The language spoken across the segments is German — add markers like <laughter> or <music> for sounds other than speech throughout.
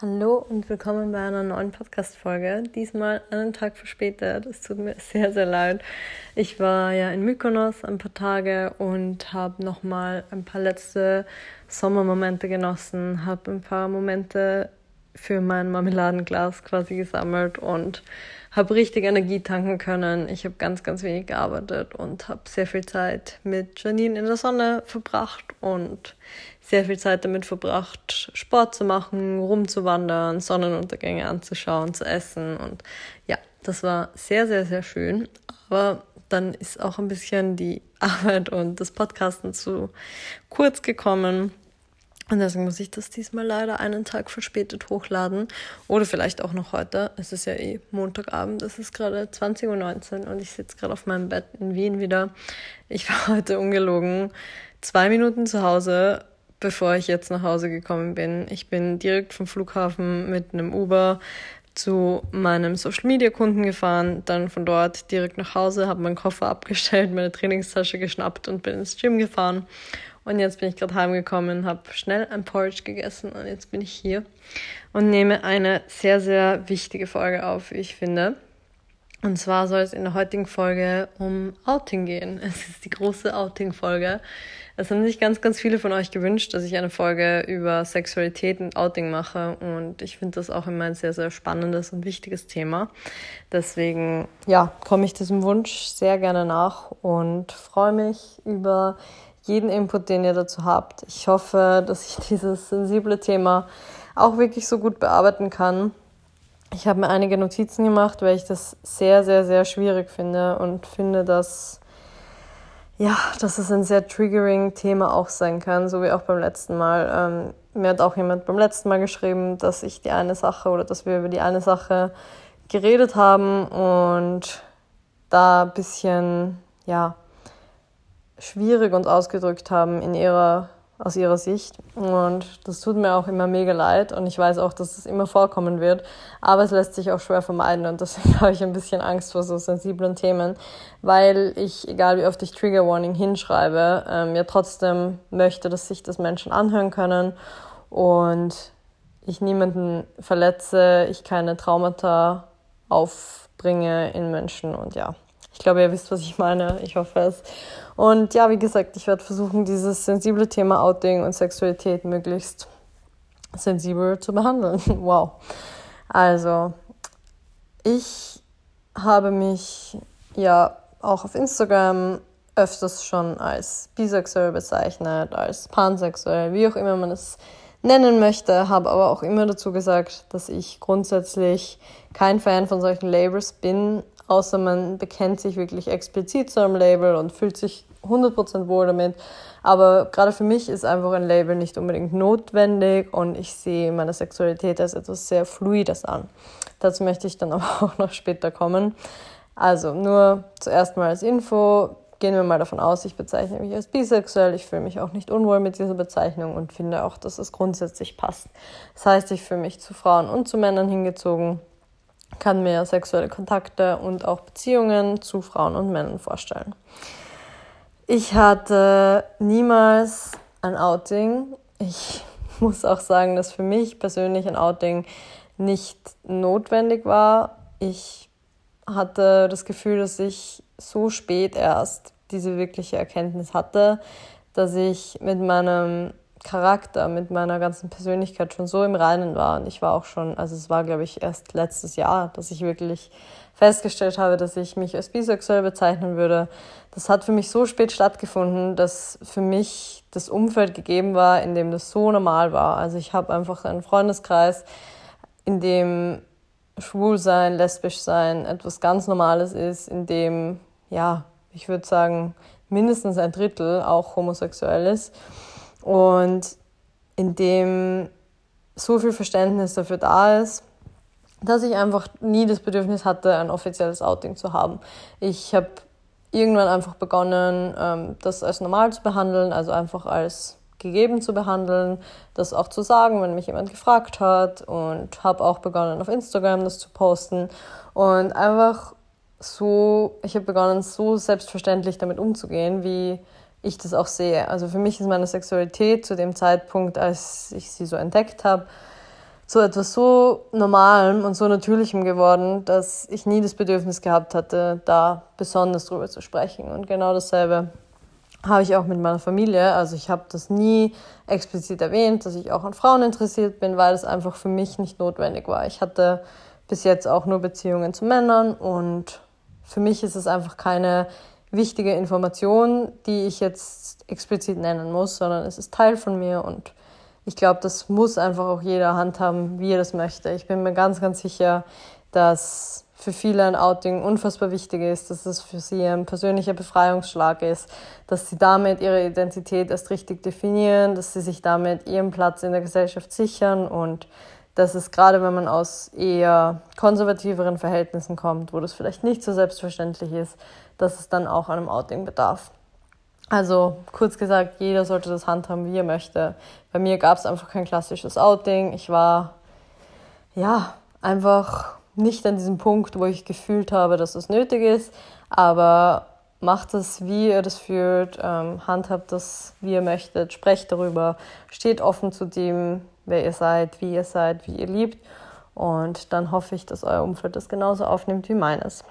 Hallo und willkommen bei einer neuen Podcast-Folge. Diesmal einen Tag verspätet. Es tut mir sehr, sehr leid. Ich war ja in Mykonos ein paar Tage und habe nochmal ein paar letzte Sommermomente genossen, habe ein paar Momente für mein Marmeladenglas quasi gesammelt und habe richtig Energie tanken können. Ich habe ganz, ganz wenig gearbeitet und habe sehr viel Zeit mit Janine in der Sonne verbracht und sehr viel Zeit damit verbracht, Sport zu machen, rumzuwandern, Sonnenuntergänge anzuschauen, zu essen und ja, das war sehr, sehr, sehr schön. Aber dann ist auch ein bisschen die <laughs> Arbeit und das Podcasten zu kurz gekommen. Und deswegen muss ich das diesmal leider einen Tag verspätet hochladen. Oder vielleicht auch noch heute. Es ist ja eh Montagabend. Es ist gerade 20.19 Uhr und ich sitze gerade auf meinem Bett in Wien wieder. Ich war heute ungelogen zwei Minuten zu Hause, bevor ich jetzt nach Hause gekommen bin. Ich bin direkt vom Flughafen mit einem Uber zu meinem Social Media Kunden gefahren, dann von dort direkt nach Hause, habe meinen Koffer abgestellt, meine Trainingstasche geschnappt und bin ins Gym gefahren. Und jetzt bin ich gerade heimgekommen, habe schnell ein Porridge gegessen und jetzt bin ich hier und nehme eine sehr, sehr wichtige Folge auf, wie ich finde. Und zwar soll es in der heutigen Folge um Outing gehen. <laughs> Es ist die große Outing-Folge. Es haben sich ganz, ganz viele von euch gewünscht, dass ich eine Folge über Sexualität und Outing mache. Und ich finde das auch immer ein sehr, sehr spannendes und wichtiges Thema. Deswegen, ja, komme ich diesem Wunsch sehr gerne nach und freue mich über jeden Input, den ihr dazu habt. Ich hoffe, dass ich <laughs> dieses sensible Thema auch wirklich so gut bearbeiten kann. Ich habe mir einige Notizen gemacht, weil ich das sehr, sehr, sehr schwierig finde und finde, dass, ja, dass es ein sehr triggering Thema auch sein kann, so wie auch beim letzten Mal. Ähm, mir hat auch jemand beim letzten Mal geschrieben, dass ich die eine Sache oder dass wir über die eine Sache geredet haben und da ein bisschen, ja, schwierig und ausgedrückt haben in ihrer, aus ihrer Sicht. Und das tut mir auch immer mega leid und ich weiß auch, dass das immer vorkommen wird. Aber es lässt sich auch schwer vermeiden und deswegen <laughs> habe ich ein bisschen Angst vor so sensiblen Themen, weil ich, egal wie oft ich Trigger Warning hinschreibe, ähm, ja trotzdem möchte, dass sich das Menschen anhören können und ich niemanden verletze, ich keine Traumata aufbringe in Menschen und ja. Ich glaube, ihr wisst, was ich meine. Ich hoffe es. Und ja, wie gesagt, ich werde versuchen, dieses sensible Thema Outing und Sexualität möglichst sensibel zu behandeln. <laughs> wow. Also, ich habe mich ja auch auf Instagram öfters schon als bisexuell bezeichnet, als pansexuell, wie auch immer man es nennen möchte, habe aber auch immer dazu gesagt, dass ich grundsätzlich kein Fan von solchen Labels bin, außer man bekennt sich wirklich explizit zu einem Label und fühlt sich 100% wohl damit. Aber gerade für mich ist einfach ein Label nicht unbedingt notwendig und ich sehe meine Sexualität als etwas sehr Fluides an. Dazu möchte ich dann <laughs> aber auch noch später kommen. Also nur zuerst mal als Info. Gehen wir mal davon aus, ich bezeichne mich als bisexuell. Ich fühle mich auch nicht unwohl mit dieser Bezeichnung und finde auch, dass es grundsätzlich passt. Das heißt, ich fühle mich zu Frauen und zu Männern hingezogen kann mir sexuelle Kontakte und auch Beziehungen zu Frauen und Männern vorstellen. Ich hatte niemals ein Outing. Ich <laughs> muss auch sagen, dass für mich persönlich ein Outing nicht notwendig war. Ich hatte das Gefühl, dass ich so spät erst diese wirkliche Erkenntnis hatte, dass ich mit meinem Charakter, mit meiner ganzen Persönlichkeit schon so im Reinen war. Und ich war auch schon, also es war, glaube ich, erst letztes Jahr, dass ich wirklich festgestellt habe, dass ich mich als bisexuell bezeichnen würde. Das hat für mich so spät stattgefunden, dass für mich das Umfeld gegeben war, in dem das so normal war. Also ich habe einfach einen Freundeskreis, in dem schwul sein, lesbisch sein etwas ganz Normales ist, in dem, ja, ich würde sagen, mindestens ein Drittel auch homosexuell ist und in dem so viel Verständnis dafür da ist, dass ich einfach nie das Bedürfnis hatte, ein offizielles Outing zu haben. Ich habe irgendwann einfach begonnen, ähm, das als normal zu behandeln, also einfach als gegeben zu behandeln, das auch zu sagen, wenn mich jemand gefragt hat und habe auch begonnen auf Instagram das zu posten und einfach so, ich habe begonnen so selbstverständlich damit umzugehen, wie ich das auch sehe. Also für mich ist meine Sexualität zu dem Zeitpunkt, als ich sie so entdeckt habe, zu etwas so Normalem und so Natürlichem geworden, dass ich nie das Bedürfnis gehabt hatte, da besonders drüber zu sprechen. Und genau dasselbe habe ich auch mit meiner Familie. Also ich habe das nie explizit erwähnt, dass ich auch an Frauen interessiert bin, weil es einfach für mich nicht notwendig war. Ich hatte bis jetzt auch nur Beziehungen zu Männern und für mich ist es einfach keine wichtige Information, die ich jetzt explizit nennen muss, sondern es ist Teil von mir und ich glaube, das muss einfach auch jeder handhaben, wie er das möchte. Ich bin mir ganz, ganz sicher, dass für viele ein Outing unfassbar wichtig ist, dass es für sie ein persönlicher Befreiungsschlag ist, dass sie damit ihre Identität erst richtig definieren, dass sie sich damit ihren Platz in der Gesellschaft sichern und dass es gerade, wenn man aus eher konservativeren Verhältnissen kommt, wo das vielleicht nicht so selbstverständlich ist, dass es dann auch einem Outing bedarf. Also kurz gesagt, jeder sollte das handhaben, wie er möchte. Bei mir gab es einfach kein klassisches Outing. Ich war ja einfach nicht an diesem Punkt, wo ich gefühlt habe, dass es nötig ist. Aber macht es, wie ihr das fühlt, ähm, handhabt das, wie ihr möchtet, sprecht darüber, steht offen zu dem, wer ihr seid, wie ihr seid, wie ihr liebt. Und dann hoffe ich, dass euer Umfeld das genauso aufnimmt wie meines.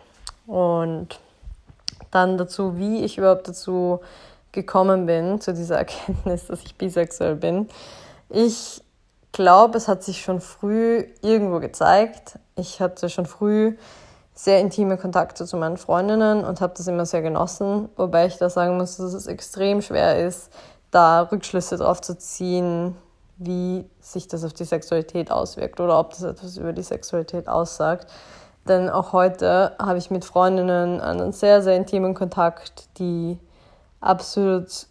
Und dann dazu, wie ich überhaupt dazu gekommen bin, zu dieser <laughs> Erkenntnis, dass ich bisexuell bin. Ich glaube, es hat sich schon früh irgendwo gezeigt. Ich hatte schon früh sehr intime Kontakte zu meinen Freundinnen und habe das immer sehr genossen, wobei ich da sagen muss, dass es extrem schwer ist, da Rückschlüsse drauf zu ziehen, wie sich das auf die Sexualität auswirkt oder ob das etwas über die Sexualität aussagt. Denn auch heute habe ich mit Freundinnen einen sehr, sehr intimen Kontakt, die absolut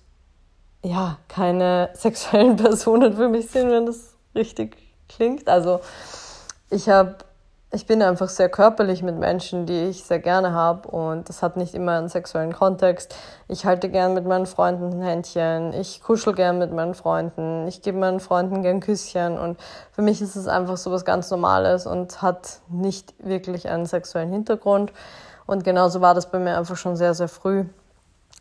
ja, keine <laughs> sexuellen Personen für mich sind, wenn das richtig klingt. Also ich habe ich bin einfach sehr körperlich mit Menschen, die ich sehr gerne habe und das hat nicht immer einen sexuellen Kontext. Ich halte gern mit meinen Freunden ein Händchen, ich kuschel gern mit meinen Freunden, ich gebe meinen Freunden gern Küsschen und für mich ist es einfach so was ganz Normales und hat nicht wirklich einen sexuellen Hintergrund und genauso war das bei mir einfach schon sehr, sehr früh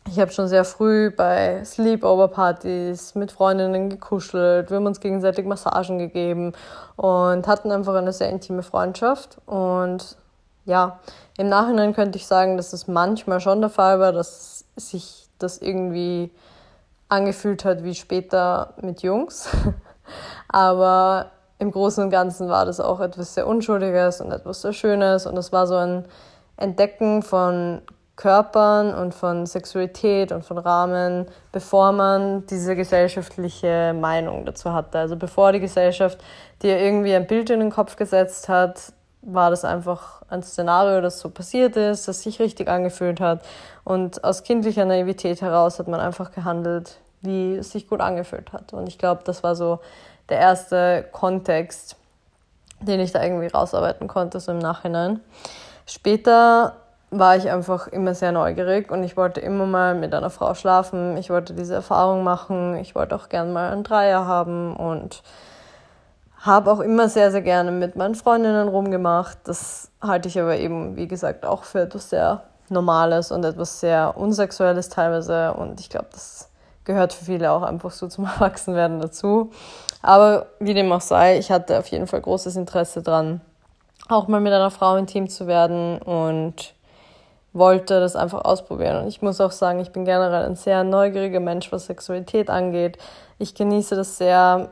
ich habe schon sehr früh bei Sleepover-Partys mit Freundinnen gekuschelt, wir haben uns gegenseitig Massagen gegeben und hatten einfach eine sehr intime Freundschaft. Und ja, im Nachhinein könnte ich sagen, dass es manchmal schon der Fall war, dass sich das irgendwie angefühlt hat wie später mit Jungs. <laughs> Aber im Großen und Ganzen war das auch etwas sehr Unschuldiges und etwas sehr Schönes und es war so ein Entdecken von Körpern und von Sexualität und von Rahmen, bevor man diese gesellschaftliche Meinung dazu hatte. Also bevor die Gesellschaft dir irgendwie ein Bild in den Kopf gesetzt hat, war das einfach ein Szenario, das so passiert ist, das sich richtig angefühlt hat. Und aus kindlicher Naivität heraus hat man einfach gehandelt, wie es sich gut angefühlt hat. Und ich glaube, das war so der erste Kontext, den ich da irgendwie rausarbeiten konnte, so im Nachhinein. Später war ich einfach immer sehr neugierig und ich wollte immer mal mit einer Frau schlafen. Ich wollte diese Erfahrung machen. Ich wollte auch gern mal einen Dreier haben und habe auch immer sehr, sehr gerne mit meinen Freundinnen rumgemacht. Das halte ich aber eben, wie gesagt, auch für etwas sehr Normales und etwas sehr Unsexuelles teilweise. Und ich glaube, das gehört für viele auch einfach so zum <laughs> Erwachsenwerden dazu. Aber wie dem auch sei, ich hatte auf jeden Fall großes Interesse dran, auch mal mit einer Frau intim zu werden und wollte das einfach ausprobieren. Und ich muss auch sagen, ich bin generell ein sehr neugieriger Mensch, was Sexualität angeht. Ich genieße das sehr,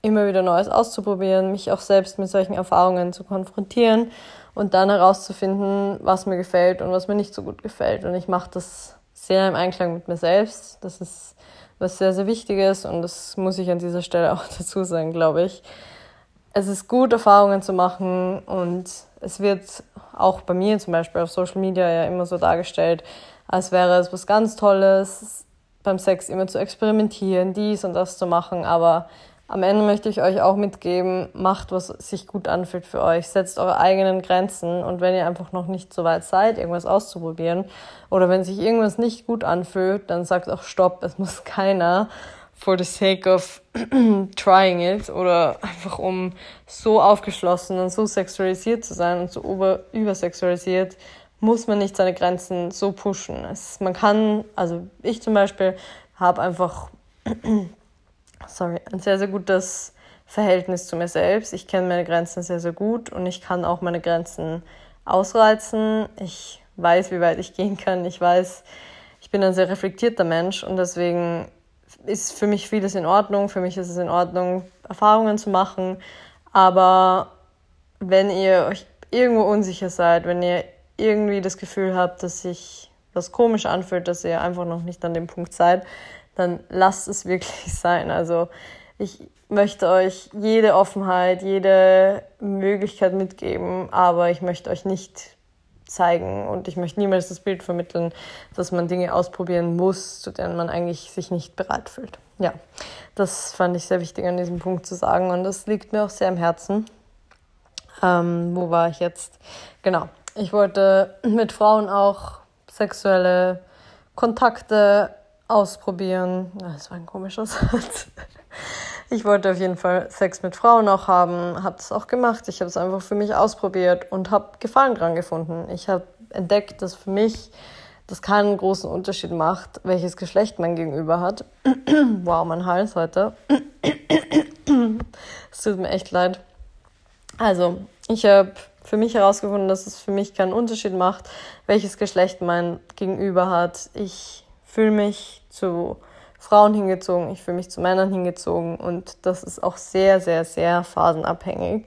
immer wieder Neues auszuprobieren, mich auch selbst mit solchen Erfahrungen zu konfrontieren und dann herauszufinden, was mir gefällt und was mir nicht so gut gefällt. Und ich mache das sehr im Einklang mit mir selbst. Das ist was sehr, sehr Wichtiges und das muss ich an dieser Stelle auch <laughs> dazu sagen, glaube ich. Es ist gut, Erfahrungen zu machen und es wird auch bei mir zum Beispiel auf Social Media ja immer so dargestellt, als wäre es was ganz Tolles, beim Sex immer zu experimentieren, dies und das zu machen. Aber am Ende möchte ich euch auch mitgeben, macht, was sich gut anfühlt für euch. Setzt eure eigenen Grenzen und wenn ihr einfach noch nicht so weit seid, irgendwas auszuprobieren oder wenn sich irgendwas nicht gut anfühlt, dann sagt auch Stopp. Es muss <laughs> keiner for the sake of <clears throat> trying it oder einfach um so aufgeschlossen und so sexualisiert zu sein und so über, übersexualisiert, muss man nicht seine Grenzen so pushen. Es, man kann, also ich zum Beispiel habe einfach, <clears throat> sorry, ein sehr, sehr gutes Verhältnis zu mir selbst. Ich kenne meine Grenzen sehr, sehr gut und ich kann auch meine Grenzen ausreizen. Ich weiß, wie weit ich gehen kann. Ich weiß, ich bin ein sehr reflektierter Mensch und deswegen ist für mich vieles in Ordnung. Für mich ist es in Ordnung, Erfahrungen zu machen. Aber wenn ihr euch irgendwo unsicher seid, wenn ihr irgendwie das Gefühl habt, dass sich was komisch anfühlt, dass ihr einfach noch nicht an dem Punkt seid, dann lasst es <laughs> wirklich sein. Also ich möchte euch jede Offenheit, jede Möglichkeit mitgeben, aber ich möchte euch nicht zeigen und ich möchte niemals das Bild vermitteln, dass man Dinge ausprobieren muss, zu denen man eigentlich sich nicht bereit fühlt. Ja, das fand ich sehr wichtig an diesem Punkt zu sagen und das liegt mir auch sehr am Herzen. Ähm, wo war ich jetzt? Genau, ich wollte mit Frauen auch sexuelle Kontakte ausprobieren. Das war ein komischer <laughs> Satz. Ich wollte auf jeden Fall Sex mit Frauen auch haben, habe das auch gemacht. Ich habe es einfach für mich ausprobiert und habe Gefallen dran gefunden. Ich habe entdeckt, dass für mich das keinen großen Unterschied macht, welches Geschlecht man gegenüber hat. <clears throat> wow, mein Hals heute. <clears throat> es tut mir echt leid. Also, ich habe für mich herausgefunden, dass es für mich keinen Unterschied macht, welches Geschlecht mein Gegenüber hat. Ich fühle mich zu Frauen hingezogen, ich fühle mich zu Männern hingezogen und das ist auch sehr, sehr, sehr phasenabhängig.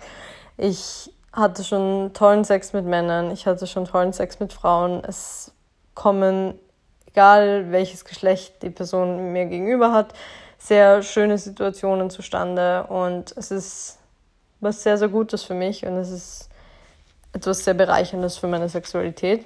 Ich hatte schon tollen Sex mit Männern, ich hatte schon tollen Sex mit Frauen. Es kommen, egal welches Geschlecht die Person mir gegenüber hat, sehr schöne Situationen zustande und es ist was sehr, sehr Gutes für mich und es ist etwas sehr Bereicherndes für meine Sexualität.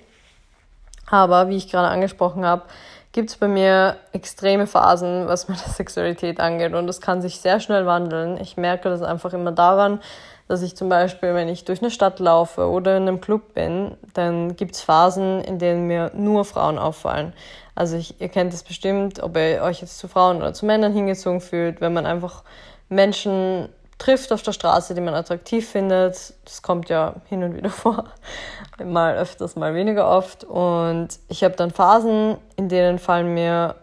Aber wie ich gerade angesprochen habe, gibt es bei mir extreme Phasen, was meine <laughs> Sexualität angeht. Und das kann sich sehr schnell wandeln. Ich merke das einfach immer daran, dass ich zum Beispiel, wenn ich durch eine Stadt laufe oder in einem Club bin, dann gibt es Phasen, in denen mir nur Frauen auffallen. Also ich, ihr kennt es bestimmt, ob ihr euch jetzt zu Frauen oder zu Männern hingezogen fühlt, wenn man einfach Menschen trifft auf der Straße, die man attraktiv findet. Das kommt ja hin und wieder <laughs> vor, mal öfters, mal weniger oft. Und ich habe dann Phasen, in denen fallen mir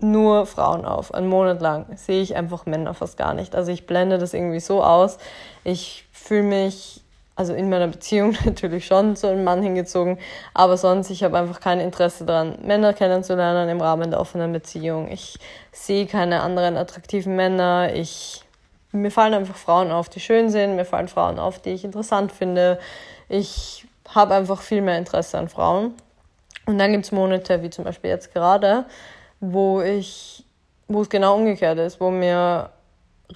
nur Frauen auf. Einen Monat lang sehe ich einfach Männer fast gar nicht. Also ich blende das irgendwie so aus. Ich fühle mich, also in meiner Beziehung <laughs> natürlich schon zu einem Mann hingezogen, aber sonst, ich habe einfach kein Interesse daran, Männer kennenzulernen im Rahmen der offenen Beziehung. Ich sehe keine anderen attraktiven Männer. Ich mir fallen einfach Frauen auf, die schön sind, mir fallen Frauen auf, die ich interessant finde. Ich habe einfach viel mehr Interesse an Frauen. Und dann gibt es Monate, wie zum Beispiel jetzt gerade, wo ich, wo es genau umgekehrt ist, wo mir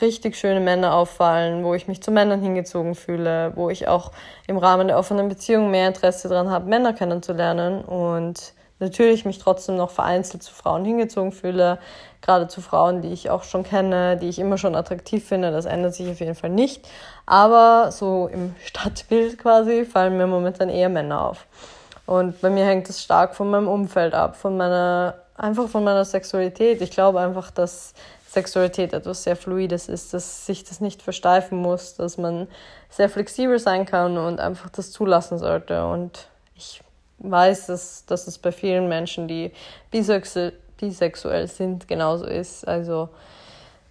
richtig schöne Männer auffallen, wo ich mich zu Männern hingezogen fühle, wo ich auch im Rahmen der offenen Beziehung mehr Interesse daran habe, Männer kennenzulernen und natürlich mich trotzdem noch vereinzelt zu Frauen hingezogen fühle, gerade zu Frauen, die ich auch schon kenne, die ich immer schon attraktiv finde, das ändert sich auf jeden Fall nicht. Aber so im <laughs> Stadtbild quasi fallen mir momentan eher Männer auf. Und bei mir hängt es stark von meinem Umfeld ab, von meiner, einfach von meiner Sexualität. Ich glaube einfach, dass Sexualität etwas sehr Fluides ist, dass sich das nicht versteifen muss, dass man sehr flexibel sein kann und einfach das zulassen sollte. Und ich weiß, dass, dass es bei vielen Menschen, die bisexuell, sind, genauso ist. Also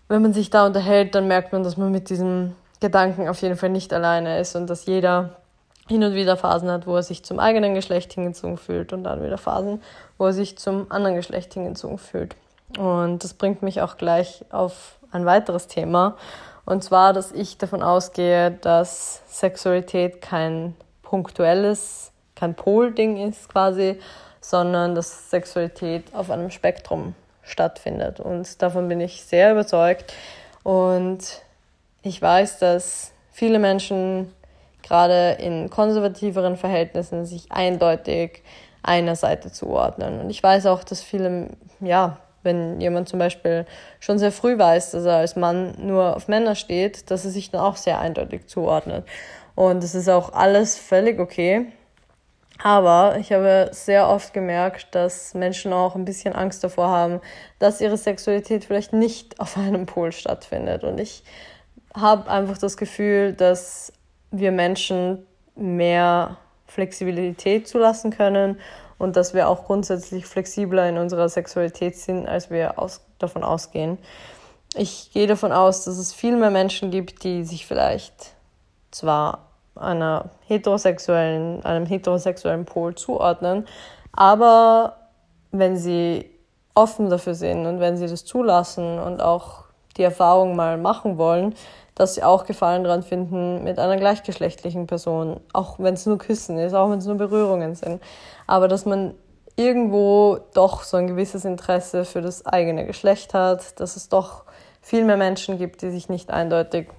wenn man sich da unterhält, dann merkt man, dass man mit diesem Gedanken auf jeden Fall nicht alleine ist und dass jeder hin und wieder Phasen hat, wo er sich zum eigenen Geschlecht hingezogen fühlt und dann wieder Phasen, wo er sich zum anderen Geschlecht hingezogen fühlt. Und das bringt mich auch gleich auf ein weiteres Thema. Und zwar, dass ich davon ausgehe, dass Sexualität kein punktuelles kein Pol-Ding ist quasi, sondern dass Sexualität auf einem Spektrum stattfindet. Und davon bin ich sehr überzeugt. Und ich weiß, dass viele Menschen gerade in konservativeren Verhältnissen sich eindeutig einer Seite zuordnen. Und ich weiß auch, dass viele, ja, wenn jemand zum Beispiel schon sehr früh weiß, dass er als Mann nur auf Männer steht, dass er sich dann auch sehr eindeutig zuordnet. Und es ist auch alles völlig okay. Aber ich habe sehr oft gemerkt, dass Menschen auch ein bisschen Angst davor haben, dass ihre Sexualität vielleicht nicht auf einem Pol stattfindet. Und ich habe einfach das Gefühl, dass wir Menschen mehr Flexibilität zulassen können und dass wir auch grundsätzlich flexibler in unserer Sexualität sind, als wir aus, davon ausgehen. ich gehe davon aus, dass es viel mehr Menschen gibt, die sich vielleicht zwar einer heterosexuellen, einem heterosexuellen Pol zuordnen, aber wenn sie offen dafür sind und wenn sie das zulassen und auch die Erfahrung mal machen wollen, dass sie auch Gefallen daran finden mit einer gleichgeschlechtlichen Person, auch wenn es nur Küssen ist, auch wenn es nur Berührungen sind, aber dass man irgendwo doch so ein gewisses Interesse für das eigene Geschlecht hat, dass es doch viel mehr Menschen gibt, die sich nicht eindeutig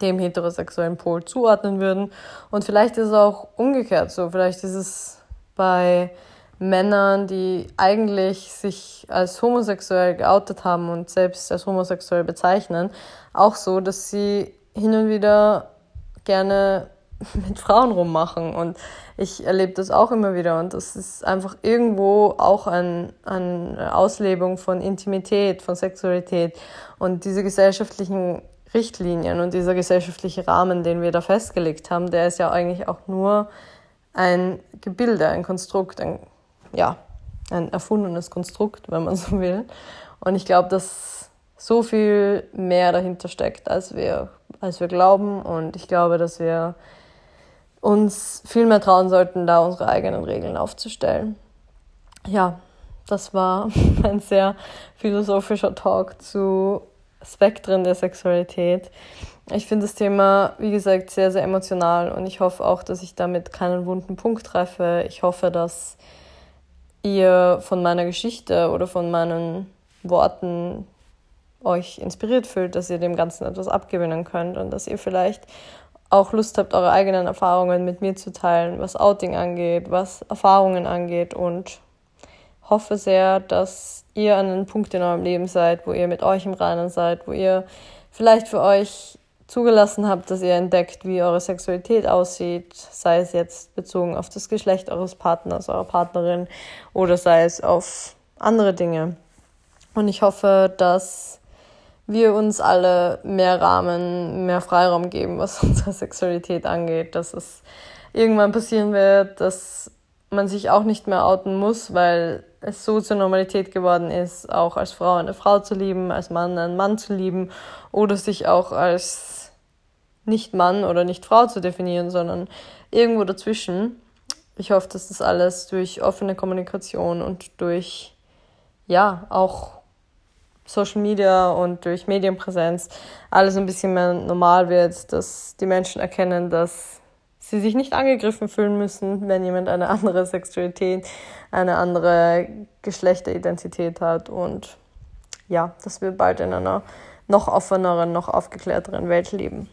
dem heterosexuellen Pol zuordnen würden. Und vielleicht ist es auch umgekehrt so. Vielleicht ist es bei Männern, die eigentlich sich als homosexuell geoutet haben und selbst als homosexuell bezeichnen, auch so, dass sie hin und wieder gerne <laughs> mit Frauen rummachen. Und ich erlebe das auch immer wieder. Und das ist einfach irgendwo auch ein, eine Auslebung von Intimität, von Sexualität. Und diese gesellschaftlichen Richtlinien und dieser gesellschaftliche Rahmen, den wir da festgelegt haben, der ist ja eigentlich auch nur ein Gebilde, ein Konstrukt, ein, ja, ein erfundenes Konstrukt, wenn man so will. Und ich glaube, dass so viel mehr dahinter steckt, als wir, als wir glauben. Und ich glaube, dass wir uns viel mehr trauen sollten, da unsere eigenen Regeln aufzustellen. Ja, das war <laughs> ein sehr philosophischer Talk zu Spektren der Sexualität. Ich finde das Thema, wie gesagt, sehr, sehr emotional und ich hoffe auch, dass ich damit keinen wunden Punkt treffe. Ich hoffe, dass ihr von meiner Geschichte oder von meinen Worten euch inspiriert fühlt, dass ihr dem Ganzen etwas abgewinnen könnt und dass ihr vielleicht auch Lust habt, eure eigenen Erfahrungen mit mir zu teilen, was Outing angeht, was Erfahrungen angeht und hoffe sehr, dass ihr an einem Punkt in eurem Leben seid, wo ihr mit euch im Reinen seid, wo ihr vielleicht für euch zugelassen habt, dass ihr entdeckt, wie eure Sexualität aussieht, sei es jetzt bezogen auf das Geschlecht eures Partners, eurer Partnerin oder sei es auf andere Dinge. Und ich hoffe, dass wir uns alle mehr Rahmen, mehr Freiraum geben, was <laughs> unsere Sexualität angeht, dass es irgendwann passieren wird, dass man sich auch nicht mehr outen muss, weil es so zur Normalität geworden ist, auch als Frau eine Frau zu lieben, als Mann einen Mann zu lieben oder sich auch als nicht Mann oder nicht Frau zu definieren, sondern irgendwo dazwischen. Ich hoffe, dass das alles durch offene Kommunikation und durch, ja, auch Social Media und durch Medienpräsenz alles ein bisschen mehr normal wird, dass die Menschen erkennen, dass sie sich nicht angegriffen fühlen müssen, wenn jemand eine andere Sexualität, eine andere Geschlechteridentität hat und ja, dass wir bald in einer noch offeneren, noch aufgeklärteren Welt leben.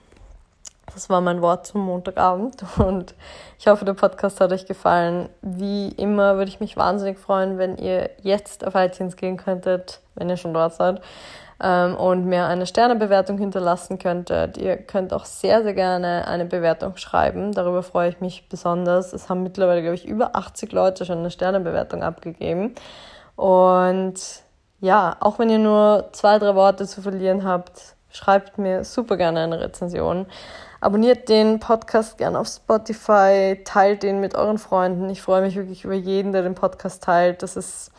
Das war mein Wort zum Montagabend <laughs> und ich hoffe, der Podcast hat euch gefallen. Wie immer würde ich mich wahnsinnig freuen, wenn ihr jetzt auf iTunes gehen könntet, wenn ihr schon dort seid, ähm, und mir eine Sternebewertung hinterlassen könntet. Ihr könnt auch sehr, sehr gerne eine Bewertung schreiben. Darüber freue ich mich besonders. Es haben mittlerweile, glaube ich, über 80 Leute schon eine Sternebewertung abgegeben. Und ja, auch wenn ihr nur zwei, drei Worte zu verlieren habt, schreibt mir super gerne eine Rezension. Abonniert den Podcast gerne auf Spotify, teilt den mit euren Freunden. Ich freue mich wirklich über jeden, der den Podcast teilt. Das ist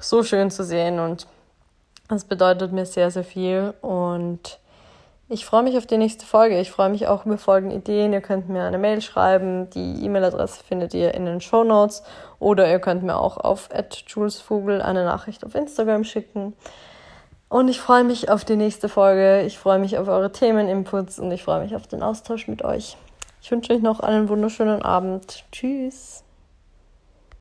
so schön zu sehen und das bedeutet mir sehr, sehr viel. Und ich freue mich auf die nächste Folge. Ich freue mich auch über Folgenideen. Ihr könnt mir eine Mail schreiben. Die E-Mail-Adresse findet ihr in den Show Notes. Oder ihr könnt mir auch auf julesvogel eine Nachricht auf Instagram schicken. Und ich freue mich auf die nächste Folge. Ich freue mich auf eure Themeninputs und ich freue mich auf den Austausch mit euch. Ich wünsche euch noch einen wunderschönen Abend. Tschüss.